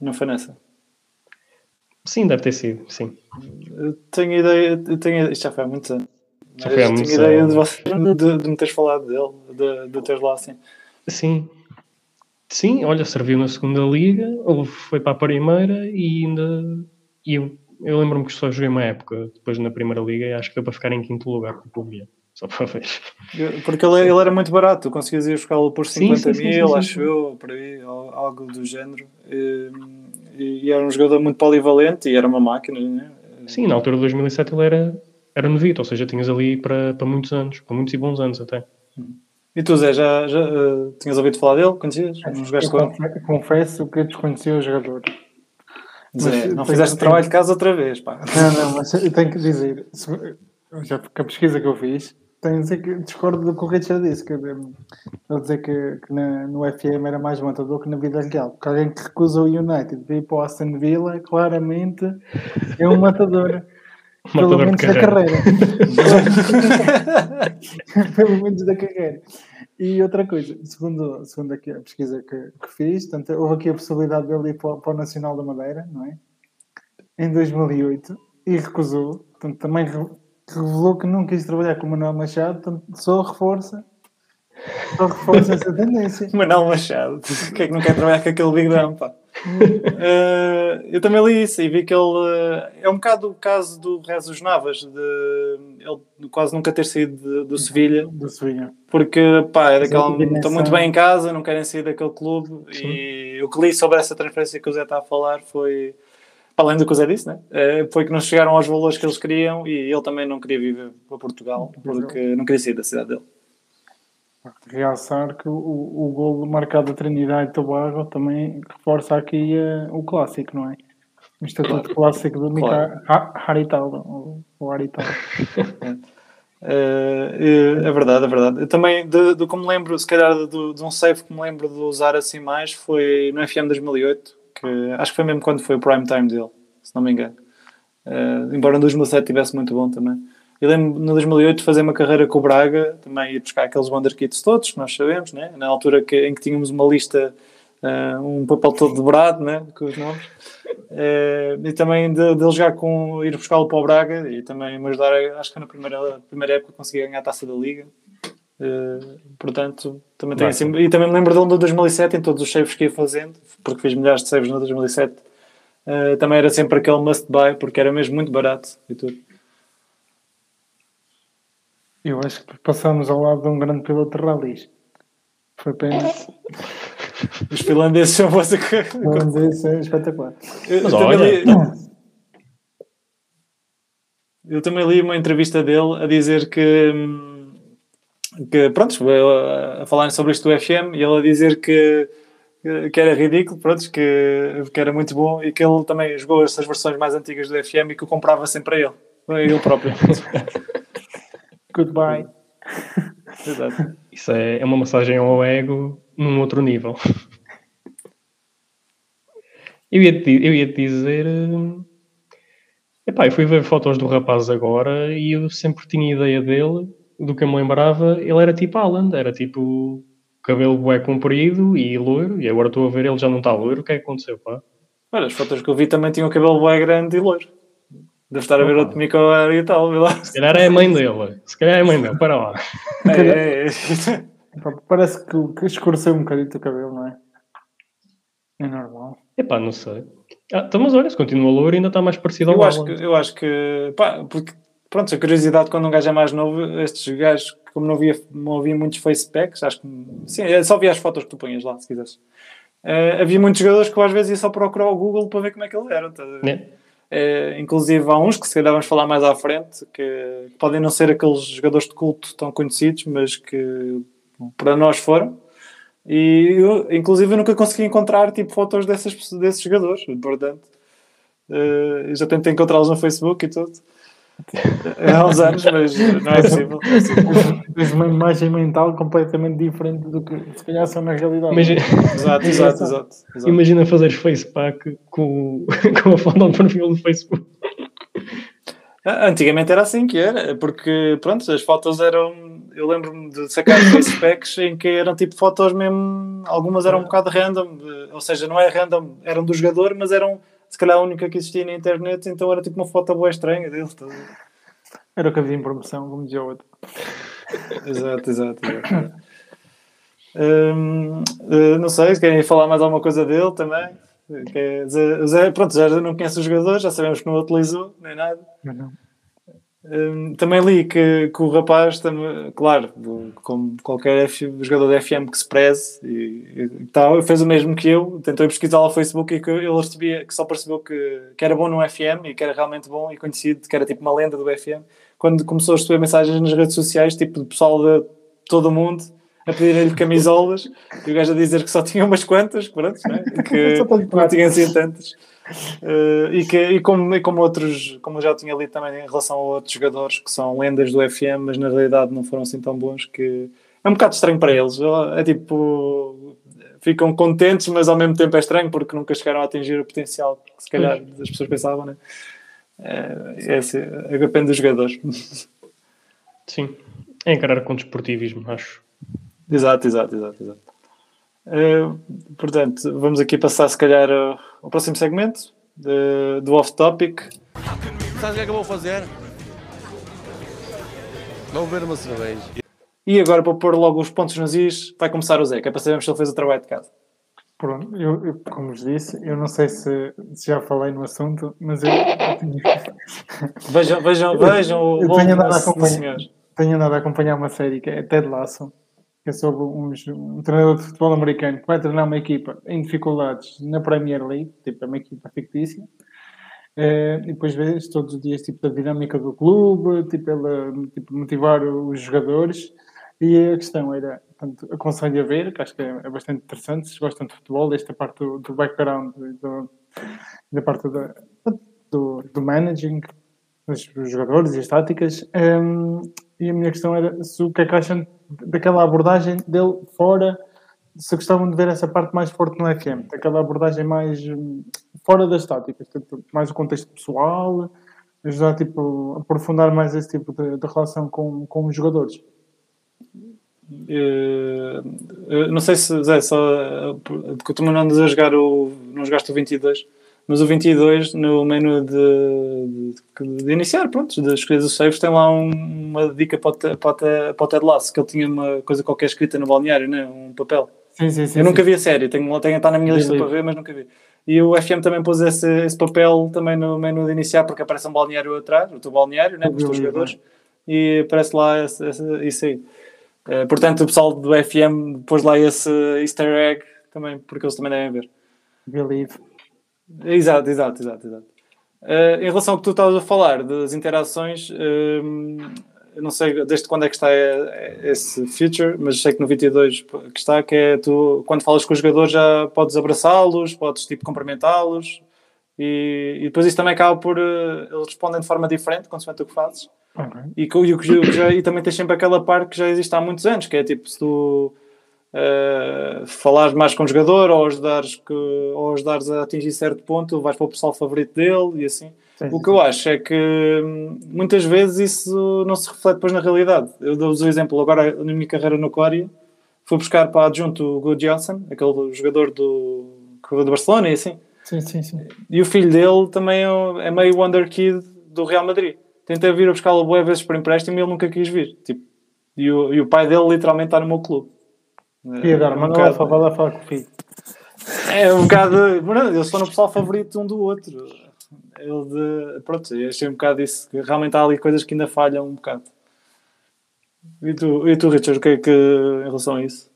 Não foi nessa? Sim, deve ter sido, sim. Eu tenho ideia, eu tenho, isto já foi há muitos anos. Já foi há tenho muitos ideia anos. de, você, de, de me teres falado dele, de, de teres lá assim. Sim. Sim, olha, serviu na segunda liga, ou foi para a primeira e ainda. E eu, eu lembro-me que só joguei uma época depois na primeira liga e acho que deu para ficar em quinto lugar com o Covilhã. Só para ver. Porque ele, ele era muito barato, tu conseguias ir buscá-lo por Sim, 50 sim, sim, mil, sim, sim, acho eu, por aí, al- algo do género. E, e era um jogador muito polivalente e era uma máquina, né? Sim, na altura de 2007 ele era, era novito, ou seja, tinhas ali para, para muitos anos, para muitos e bons anos até. E tu, Zé, já, já eh, tinhas ouvido falar dele? Conhecias? Não jogaste com ele? confe- confesso que eu desconhecia o jogador. Zé, Mas não fizeste o tenho- trabalho de casa outra vez, pá. Não, não, mas eu tenho que dizer, se- já porque a pesquisa que eu fiz, tenho que dizer que discordo do que o Richard disse, que ele dizer que, que na- no FM era mais matador que na vida real. Porque alguém que recusa o United de ir para o Aston Villa, claramente é um matador. Pelo Matador de menos da carreira. Pelo menos da carreira. E outra coisa, segundo, segundo aqui a pesquisa que, que fiz, houve aqui a possibilidade dele ir para, o- para o Nacional da Madeira, não é? Em 2008, e recusou. Portanto, também re- revelou que não quis trabalhar com o Manuel Machado, portanto, só reforça, só reforça essa tendência. Manuel Machado, que é que não quer trabalhar com aquele Big Dumb, pá? Eh, eu também li isso e vi que ele eh, é um bocado o caso do Jesus Navas, de ele quase nunca ter saído de- do Sevilha, Do Sevilha. porque pá, é daquela, estão muito bem em casa, não querem sair daquele clube. E o que li sobre essa transferência que o Zé está a falar foi, além do que o Zé disse, né? Eh, foi que não chegaram aos valores que eles queriam e ele também não queria viver para Portugal, porque não queria sair da cidade dele. Realçar que o, o, gol marcado da Trinidade e Tobago também reforça aqui eh, o clássico, não é? O estatuto clássico do Mika Claro. Ha- Haritala, ou, ou. Eh, é verdade, é verdade. Eu também, de como me lembro, se calhar de, de um save que me lembro de usar assim mais foi no FM 2008, que acho que foi mesmo quando foi o prime time dele, se não me engano. Eh, embora no 2007 tivesse muito bom também. Eu lembro no 2008 de fazer uma carreira com o Braga, também ir buscar aqueles Wonder Kits todos que nós sabemos, né? na altura que, em que tínhamos uma lista, eh, um papel todo dobrado né? com os nomes. Eh, e também de, de ele jogar com ir buscá-lo para o Braga e também me ajudar, acho que na primeira, primeira época consegui ganhar a taça da Liga. Eh, portanto, também tenho assim, e também me lembro dele no 2007 em todos os saves que ia fazendo, porque fiz milhares de saves no 2007. Eh, também era sempre aquele must buy, porque era mesmo muito barato e tudo. Eu acho que passamos ao lado de um grande piloto de rallies. Foi pena. Os finlandeses são vossa isso é espetacular. Eu, Mas eu também olha- li, eu também li uma entrevista dele a dizer que, hum, que pronto, a, a falarem sobre isto do FM e ele a dizer que, que era ridículo, pronto, que, que era muito bom e que ele também jogou essas versões mais antigas do FM e que o comprava sempre a ele, a ele próprio. Goodbye. Exato. Isso é, é uma massagem ao ego num outro nível. Eu ia te, eu ia te dizer. hum, Epá, eu fui ver fotos do rapaz agora e eu sempre tinha ideia dele, do que eu me lembrava, ele era tipo Alan, era tipo cabelo bué comprido e loiro, e agora estou a ver ele já não está loiro, o que é que aconteceu, pá? Olha, as fotos que eu vi também tinham o cabelo bem grande e loiro. Deve estar a ver outro mico e tal, vê lá. Se calhar é a mãe dele, se calhar é a mãe dele, para lá. É, é, é. Parece que, que escureceu um bocadinho o cabelo, não é? É normal. Epá, não sei. Ah, então, mas olha, se continua loiro ainda está mais parecido ao Eu acho que, eu acho que pá, porque, pronto, a curiosidade quando um gajo é mais novo, estes gajos, como não havia, não havia muitos facepacks, acho que sim, eu só via as fotos que tu punhas lá, se quiseres. Eh, havia muitos jogadores que eu às vezes ia só procurar o Google para ver como é que eles eram. estás a ver? É. Eh, inclusive há uns que se calhar vamos falar mais à frente, que podem não ser aqueles jogadores de culto tão conhecidos, mas que para nós foram. E eu, inclusive eu nunca consegui encontrar tipo, fotos dessas, desses jogadores, portanto. eh, eu já tentei encontrá-los no Facebook e tudo. Há uns anos, mas não é possível. não é. Tens uma imagem mental completamente diferente do que se calhar são na realidade. Imagina, Exato, exato, exato. exato. imagina fazeres facepack com, com a foto do perfil do Facebook. Ah, Antigamente era assim que era, porque pronto, as fotos eram. Eu lembro-me de sacar facepacks em que eram tipo fotos mesmo. Algumas eram um bocado random, ou seja, não é random, eram do jogador, mas eram se calhar a única que existia na internet, então era tipo uma foto boa estranha dele. ver? Era o que havia em promoção, como dizia o outro. Exato, exato. exato. Hum, eh, não sei, se querem falar mais alguma coisa dele também. Quer dizer, pronto, já não conhece os jogadores, já sabemos que não o utilizou, nem nada. Mas não. Hum, também li que, que o rapaz, claro, como qualquer F- jogador de FM que se preze, e, e tal, fez o mesmo que eu, tentou pesquisar lá no Facebook e que ele recebia, que só percebeu que, que era bom no FM e que era realmente bom e conhecido, que era tipo uma lenda do FM. Quando começou a receber mensagens nas redes sociais, tipo de pessoal de todo o mundo a pedirem-lhe camisolas e o gajo a dizer que só tinha umas quantas, pronto, né? Que não tinha assim tantas. Eh, e, que, e, como, e como outros, como eu já tinha lido também em relação a outros jogadores que são lendas do FM, mas na realidade não foram assim tão bons, que é um bocado estranho para eles. É tipo, ficam contentes, mas ao mesmo tempo é estranho porque nunca chegaram a atingir o potencial que se calhar as pessoas pensavam, né? É, é assim, é, depende dos jogadores. Sim. É encarar com desportivismo, acho. Exato, exato, exato, exato. Eh, portanto, vamos aqui passar se calhar ao, ao próximo segmento de- do off-topic. Sabes o que é que eu vou fazer? Vou beber uma cerveja. E agora, para pôr logo os pontos nos is, vai começar o Zé, que é para sabermos se ele fez o trabalho de casa. Pronto, eu, eu, como vos disse, eu não sei se, se já falei no assunto, mas eu Vejam, vejam, vejam o Eu bom tenho andado a acompanhar. tenho andado a acompanhar uma série que é Ted Lasso, que é sobre uns- um treinador de futebol americano que vai treinar uma equipa em dificuldades na Premier League, tipo, é uma equipa fictícia. Eh, e depois vês todos os dias tipo, a dinâmica do clube, tipo, ele, tipo, motivar os jogadores. E a questão era, portanto, aconselho a ver, que acho que é, é bastante interessante, se gostam de futebol, esta parte do, do background, do- da parte da- do, do managing, dos jogadores e as táticas. Hum, e a minha questão era se o que é que acham daquela abordagem dele fora, se gostavam de ver essa parte mais forte no FM, daquela abordagem mais hum, fora das táticas, tipo, mais o contexto pessoal, ajudar tipo, a aprofundar mais esse tipo de, de relação com, com os jogadores. Eh, eh, não sei se, Zé, só eh, porque tu não andas a jogar o. não jogaste o 22, mas o 22 no menu de, de, de iniciar, pronto, de escolher os saves, tem lá um- uma dica para o, Te- para, o Te- para o Ted Lasso, que ele tinha uma coisa qualquer escrita no balneário, né? um papel. Sim, sim, sim. Eu nunca vi a série, tenho, tenho está na minha lista para ver, mas nunca vi. E o FM também pôs esse, esse papel também no menu de iniciar, porque aparece um balneário atrás, o teu balneário, né, com os teus jogadores, e aparece lá esse, esse- isso aí. Eh, portanto, o pessoal do FM pôs lá esse easter egg também, porque eles também devem ver. Believe. Exato, exato, exato, exato. Uh, em relação ao que tu estavas a falar das interações, uh, eu não sei desde quando é que está esse feature, mas sei que no 22 que está, que é tu, quando falas com os jogadores já podes abraçá-los, podes tipo cumprimentá-los e, e, depois isso também acaba por uh, eles respondem de forma diferente, consoante o que fazes. Okay. E, e, e também tens sempre aquela parte que já existe há muitos anos, que é tipo se tu uh, falares mais com o jogador ou ajudares, que, ou ajudares a atingir certo ponto, vais para o pessoal favorito dele e assim. Sim, o que eu acho é que hum, muitas vezes isso não se reflete depois na realidade. Eu dou-vos o exemplo, agora na minha carreira no Coreia, fui buscar para adjunto o Go Johnson, aquele jogador do, do Barcelona e assim. Sim, sim, sim. E o filho dele também é, é meio Wonder Kid do Real Madrid. Tentei vir a buscá-lo boas vezes por empréstimo e ele nunca quis vir. Tipo, e, o, e o pai dele literalmente está no meu clube. E agora, é, um manda lá, vai lá falar com o filho. É um bocado. Eles estão no pessoal favorito um do outro. Ele de, pronto, eu achei um bocado isso. Que realmente há ali coisas que ainda falham um bocado. E tu, e tu Richard, o que é que em relação a isso?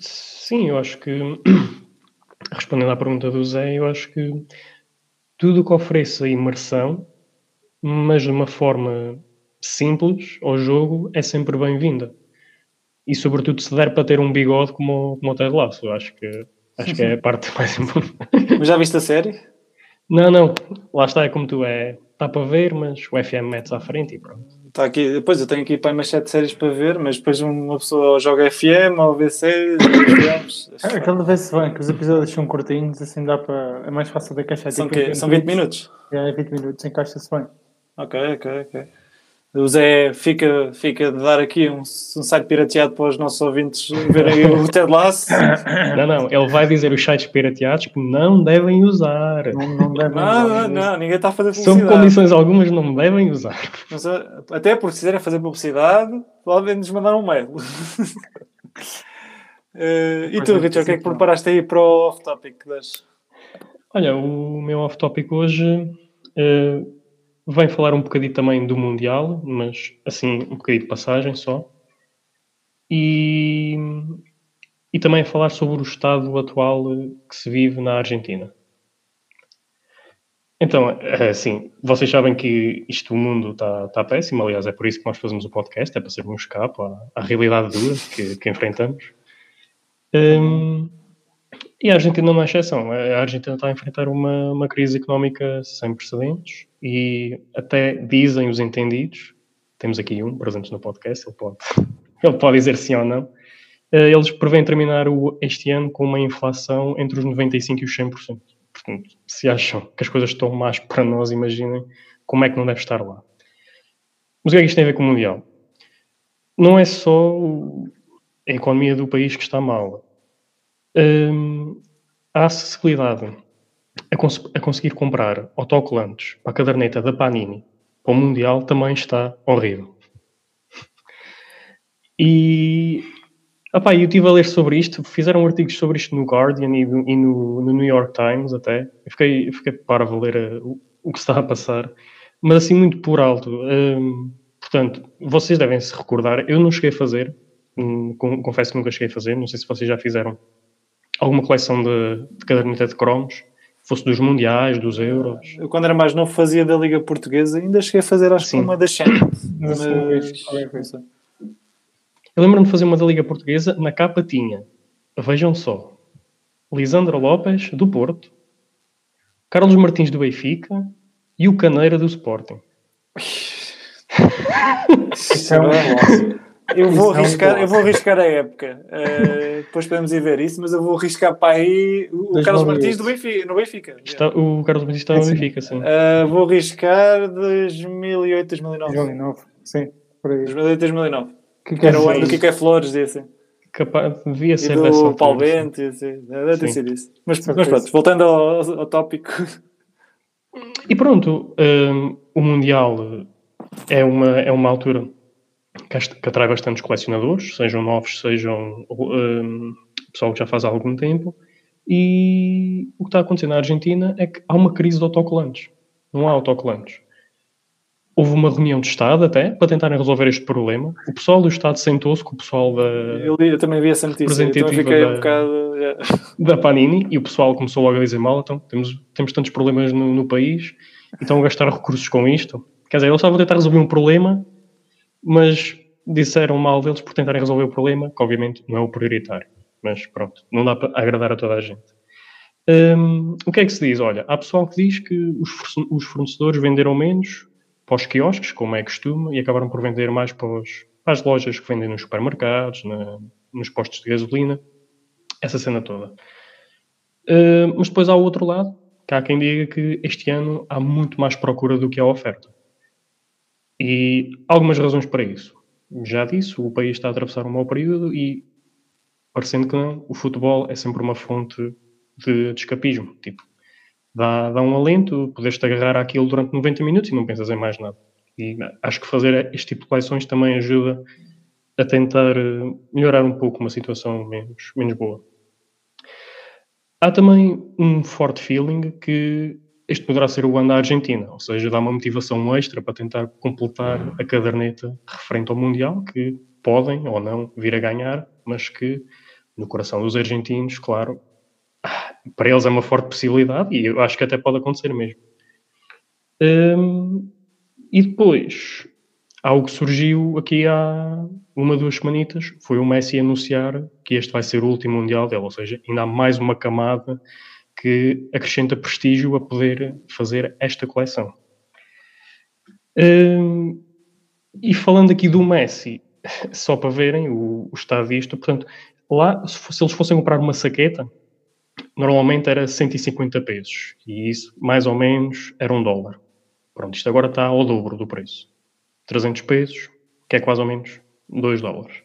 Sim, eu acho que respondendo à pergunta do Zé, eu acho que tudo que ofereça imersão, mas de uma forma simples ao jogo, é sempre bem-vinda. E sobretudo se der para ter um bigode como, como o Ted Lasso, acho que, acho que é a parte mais importante. Mas já viste a série? Não, não. Lá está, é como tu é. Está para ver, mas o FM metes à frente e pronto. Está aqui, depois eu tenho aqui para mais sete séries para ver, mas depois uma pessoa joga FM ou vê séries, filmes. Aquela vez bem, que os episódios são curtinhos, assim dá para. É mais fácil de encaixar. São, tipo, que, são 20 minutos? É, 20 minutos, encaixa-se bem. Ok, ok, ok. O Zé fica, fica de dar aqui um, um site pirateado para os nossos ouvintes verem o Ted Lasso. Não, não, ele vai dizer os sites pirateados que não devem usar. Não, não devem não, usar. Não, não, ninguém está a fazer publicidade. São condições algumas não devem usar. Mas, até porque se quiserem fazer publicidade, podem nos mandar um mail. uh, e tu, Richard, o que é que preparaste aí para o off-topic? Olha, o meu off-topic hoje... Uh, Vem falar um bocadinho também do Mundial, mas assim, um bocadinho de passagem só. E, e também falar sobre o estado atual que se vive na Argentina. Então, assim, vocês sabem que isto, o mundo está tá péssimo, aliás, é por isso que nós fazemos o podcast, é para ser um escape à, à realidade dura que, que enfrentamos. Um, e a Argentina não é exceção. A Argentina está a enfrentar uma, uma crise económica sem precedentes e até dizem os entendidos, temos aqui um presente no podcast, ele pode, ele pode dizer sim ou não, eh, eles prevêem terminar este ano com uma inflação entre os 95% e os 100%. Portanto, se acham que as coisas estão más para nós, imaginem como é que não deve estar lá. Mas o que é que isto tem a ver com o Mundial? Não é só a economia do país que está mal. Hum, a acessibilidade a, cons a, conseguir comprar autocolantes para a caderneta da Panini para o Mundial também está horrível. E opá, eu estive a ler sobre isto, fizeram artigos sobre isto no Guardian e, e no, no New York Times até. Eu fiquei, eu fiquei para ler a, o, o, que está a passar, mas assim muito por alto. Hum, portanto, vocês devem se recordar, eu não cheguei a fazer, hum, confesso que nunca cheguei a fazer, não sei se vocês já fizeram alguma coleção de, de caderneta de cromos, fosse dos mundiais, dos euros. Eu, quando era mais novo, fazia da Liga Portuguesa, ainda cheguei a fazer, acho que uma das Champions. mas... Eu lembro-me de fazer uma da Liga Portuguesa, na capa tinha, vejam só, Lisandro Lopes, do Porto, Carlos Martins, do Benfica e o Caneira, do Sporting. Isso é um eu vou, é arriscar, eu vou arriscar a época. Uh, depois podemos ir ver isso, mas eu vou arriscar para aí o Carlos Martins do Benfica, no Benfica. Está, o Carlos Martins está no Benfica, sim. Uh, vou arriscar 2008, 2009. 2009, sim. Por aí. 2008, 2009. Que, que era o ano do Kiko Flores, disse. Capaz, devia ser e do Paulo Bento, assim. deve ter sido isso. Mas, mas pronto, voltando ao, ao tópico. E pronto, um, o Mundial é uma, é uma altura que atrai bastantes colecionadores, sejam novos, sejam um, pessoal que já faz há algum tempo. E o que está acontecendo na Argentina é que há uma crise de autocolantes. Não há autocolantes. houve uma reunião de Estado até para tentarem resolver este problema. O pessoal do Estado sentou-se com o pessoal da. Eu, li- eu também vi essa notícia, então fiquei um da- bocado. yeah. da Panini e o pessoal começou logo a dizer mal, então temos, temos tantos problemas no, no país e estão a gastar recursos com isto. Quer dizer, eles estavam a tentar resolver um problema, mas disseram mal deles por tentarem resolver o problema, que obviamente não é o prioritário. Mas pronto, não dá para agradar a toda a gente. Hum, o que é que se diz? Olha, há pessoal que diz que os, forne- os fornecedores venderam menos para os quiosques, como é costume, e acabaram por vender mais para, os- para as lojas que vendem nos supermercados, na- nos postos de gasolina essa cena toda. Uh, mas depois há o outro lado, que há quem diga que este ano há muito mais procura do que há oferta. E algumas razões para isso. Já disse, o país está a atravessar um mau período e, parecendo que não, o futebol é sempre uma fonte de, de escapismo. Tipo, dá, dá um alento, podes-te agarrar àquilo durante 90 minutos e não pensas em mais nada. E acho que fazer este tipo de coleções também ajuda a tentar uh, melhorar um pouco uma situação menos, menos boa. Há também um forte feeling que este poderá ser o ano da Argentina, ou seja, dá uma motivação extra para tentar completar a caderneta referente ao Mundial, que podem ou não vir a ganhar, mas que no coração dos argentinos, claro, para eles é uma forte possibilidade e eu acho que até pode acontecer mesmo. Hum, e depois, algo que surgiu aqui há uma, duas semanitas, foi o Messi anunciar que este vai ser o último Mundial dele, ou seja, ainda há mais uma camada que acrescenta prestígio a poder fazer esta coleção. Hum, e falando aqui do Messi, só para verem o, o estado disto, portanto, lá, se, se eles fossem comprar uma saqueta, normalmente era 150 pesos, e isso, mais ou menos, era um dólar. Pronto, isto agora está ao dobro do preço. 300 pesos, que é quase ou menos 2 dólares.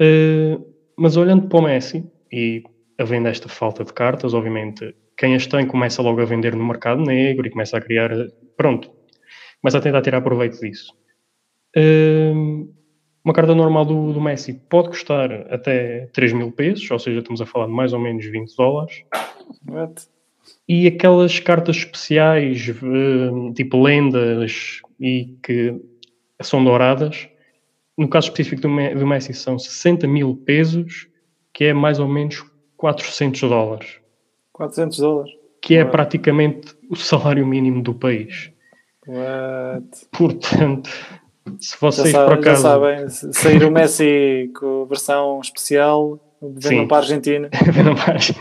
Uh, mas olhando para o Messi, e havendo esta falta de cartas, obviamente, quem as tem começa logo a vender no mercado negro e começa a criar. Pronto, começa a tentar tirar proveito disso. Uh, uma carta normal do, do Messi pode custar até 3 mil pesos, ou seja, estamos a falar de mais ou menos 20 dólares. What? E aquelas cartas especiais, eh, tipo lendas e que são douradas, no caso específico do Messi são 60 mil pesos, que é mais ou menos 400 dólares, 400 dólares. que é Uau. praticamente o salário mínimo do país. What? Portanto, se vocês sa- por já acaso... sabem, sair o Messi com a versão especial, vendam para a Argentina. Não mais.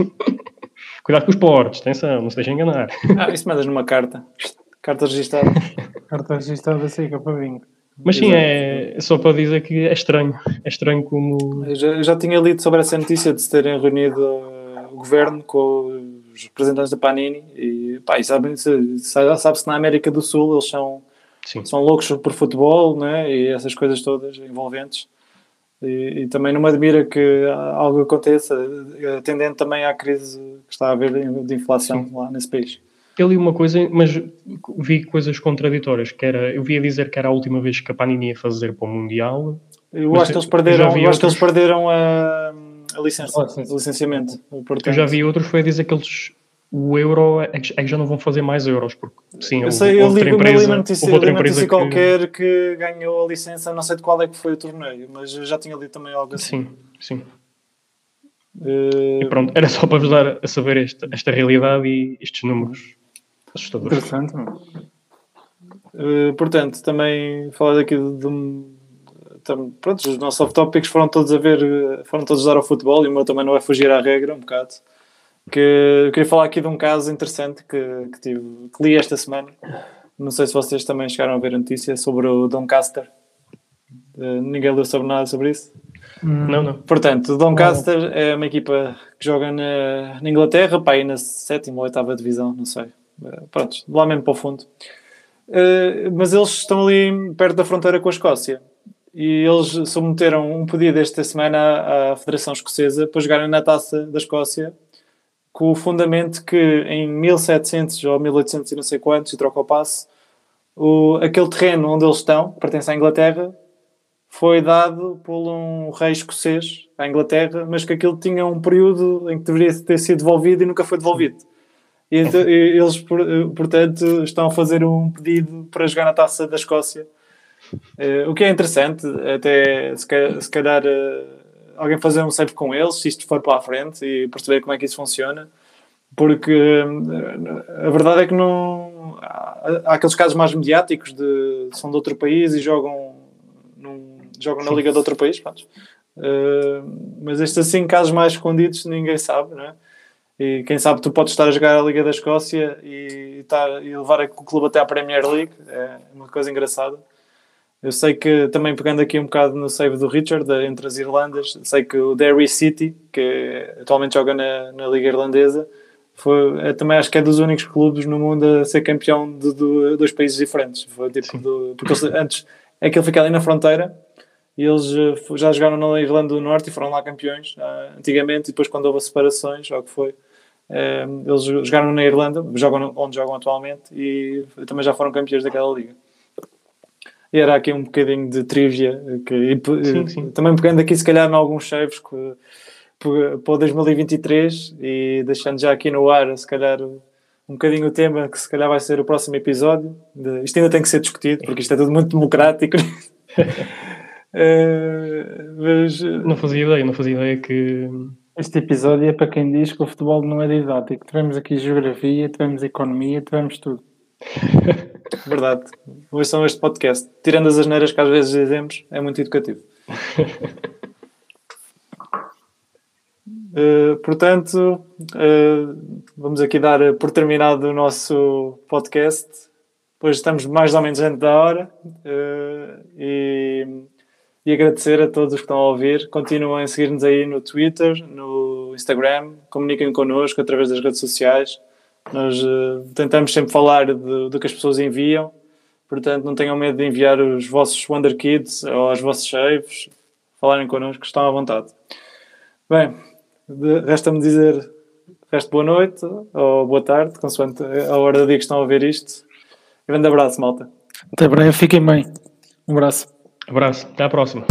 Cuidado com os portos, atenção, não se deixem enganar. Ah, isso mandas numa carta. Carta registada. Carta registrada seca para vinho. Mas sim, é só para dizer que é estranho. É estranho como... Eu já, eu já tinha lido sobre essa notícia de se terem reunido uh, o governo com os representantes da Panini e, pá, e sabe-se na América do Sul eles são, Sim. são loucos por futebol né? e essas coisas todas envolventes. E, e também não me admira que algo aconteça, eh, atendendo também à crise que está a haver de de inflação lá nesse país. Eu li uma coisa, mas vi coisas contraditórias, que era, eu via dizer que era a última vez que a Panini ia fazer para o Mundial. Eu acho que eles eu perderam, eu acho que eles outros- perderam a, a licença, A licença. o licenciamento. Eu Portanto, já vi outros, foi a dizer que eles, o euro, é que é que já não vão fazer mais euros, porque sim, Eu houve sei, eu outra li, eu li empresa, uma notícia, houve outra empresa que, qualquer que ganhou a licença, não sei de qual é que foi o torneio, mas eu já tinha lido também algo assim. Sim, sim. Eh, E pronto, era só para vos dar a saber esta, esta realidade e estes números assustadores. Interessante, eh, portanto, também falar daqui de, de um- tam- pronto, os nossos off-topics foram todos a ver, eh, foram todos a dar ao futebol e o meu também não é fugir à regra, um bocado. Que eu queria falar aqui de um caso interessante que, que, tive, que li esta semana. Não sei se vocês também chegaram a ver a notícia sobre o Doncaster. Eh, ninguém leu sobre nada sobre isso. Não, não. Portanto, o Doncaster é uma equipa que joga na, na Inglaterra, pá, aí na sétima ou oitava divisão, não sei. Eh, Pronto, lá mesmo para o fundo. Eh, mas eles estão ali perto da fronteira com a Escócia. E eles submeteram um pedido esta semana à Federação Escocesa para jogarem na taça da Escócia, com o fundamento que em 1700 ou 1800 e não sei quantos, e troca o passo, o, aquele terreno onde eles estão, que pertence à Inglaterra, foi dado por um rei escocês à Inglaterra, mas que aquilo tinha um período em que deveria ter sido devolvido e nunca foi devolvido. E, então, eles, eh, portanto, estão a fazer um pedido para jogar na taça da Escócia. Eh, o que é interessante, até se calhar, se calhar, eh, alguém fazer um save com eles, se isto for para a frente e perceber como é que isso funciona. Porque eh, a verdade é que não há, há aqueles casos mais mediáticos de são de outro país e jogam, num- jogam na liga de outro país, mas estes assim casos mais escondidos ninguém sabe, não é? E quem sabe tu podes estar a jogar a Liga da Escócia e, estar, e levar o clube até à Premier League, é uma coisa engraçada. Eu sei que também pegando aqui um bocado no save do Richard entre as Irlandas, sei que o Derry City, que atualmente joga na, na Liga Irlandesa, foi, é, também acho que é dos únicos clubes no mundo a ser campeão de, de dois países diferentes. Foi tipo do, porque eles, antes é que ele fica ali na fronteira e eles eh, já jogaram na Irlanda do Norte e foram lá campeões ah, antigamente. E depois, quando houve separações, ou o que foi, eles jogaram na Irlanda, jogam onde jogam atualmente e também já foram campeões daquela liga. E era aqui um bocadinho de trivia que, e, pe- Sim, sim. também pegando aqui se calhar em alguns saves que, para o 2023 e deixando já aqui no ar se calhar um bocadinho o tema que se calhar vai ser o próximo episódio. De- isto ainda tem que ser discutido porque isto é tudo muito democrático. Eh, mas, eh, Não fazia ideia, não fazia ideia que. Este episódio é para quem diz que o futebol não é didático. Tivemos aqui geografia, tivemos economia, tivemos tudo. Verdade. Hoje são este podcast. Tirando as asneiras que às vezes dizemos, é muito educativo. Uh, portanto, uh, vamos aqui dar uh, por terminado o nosso podcast. Hoje estamos mais ou menos dentro da hora uh, e, e agradecer a todos os que estão a ouvir. Continuem a seguir-nos aí no Twitter, no Instagram, comuniquem connosco através das redes sociais. Nós uh, tentamos sempre falar do, que as pessoas enviam, portanto, não tenham medo de enviar os vossos Wonder Kids ou os vossos saves, falarem connosco, estão à vontade. Bem, resta-me dizer resto boa noite ou boa tarde, consoante a hora do dia que estão a ver isto. Grande abraço, malta. Até breve, fiquem bem. Um abraço. Abraço, até à próxima.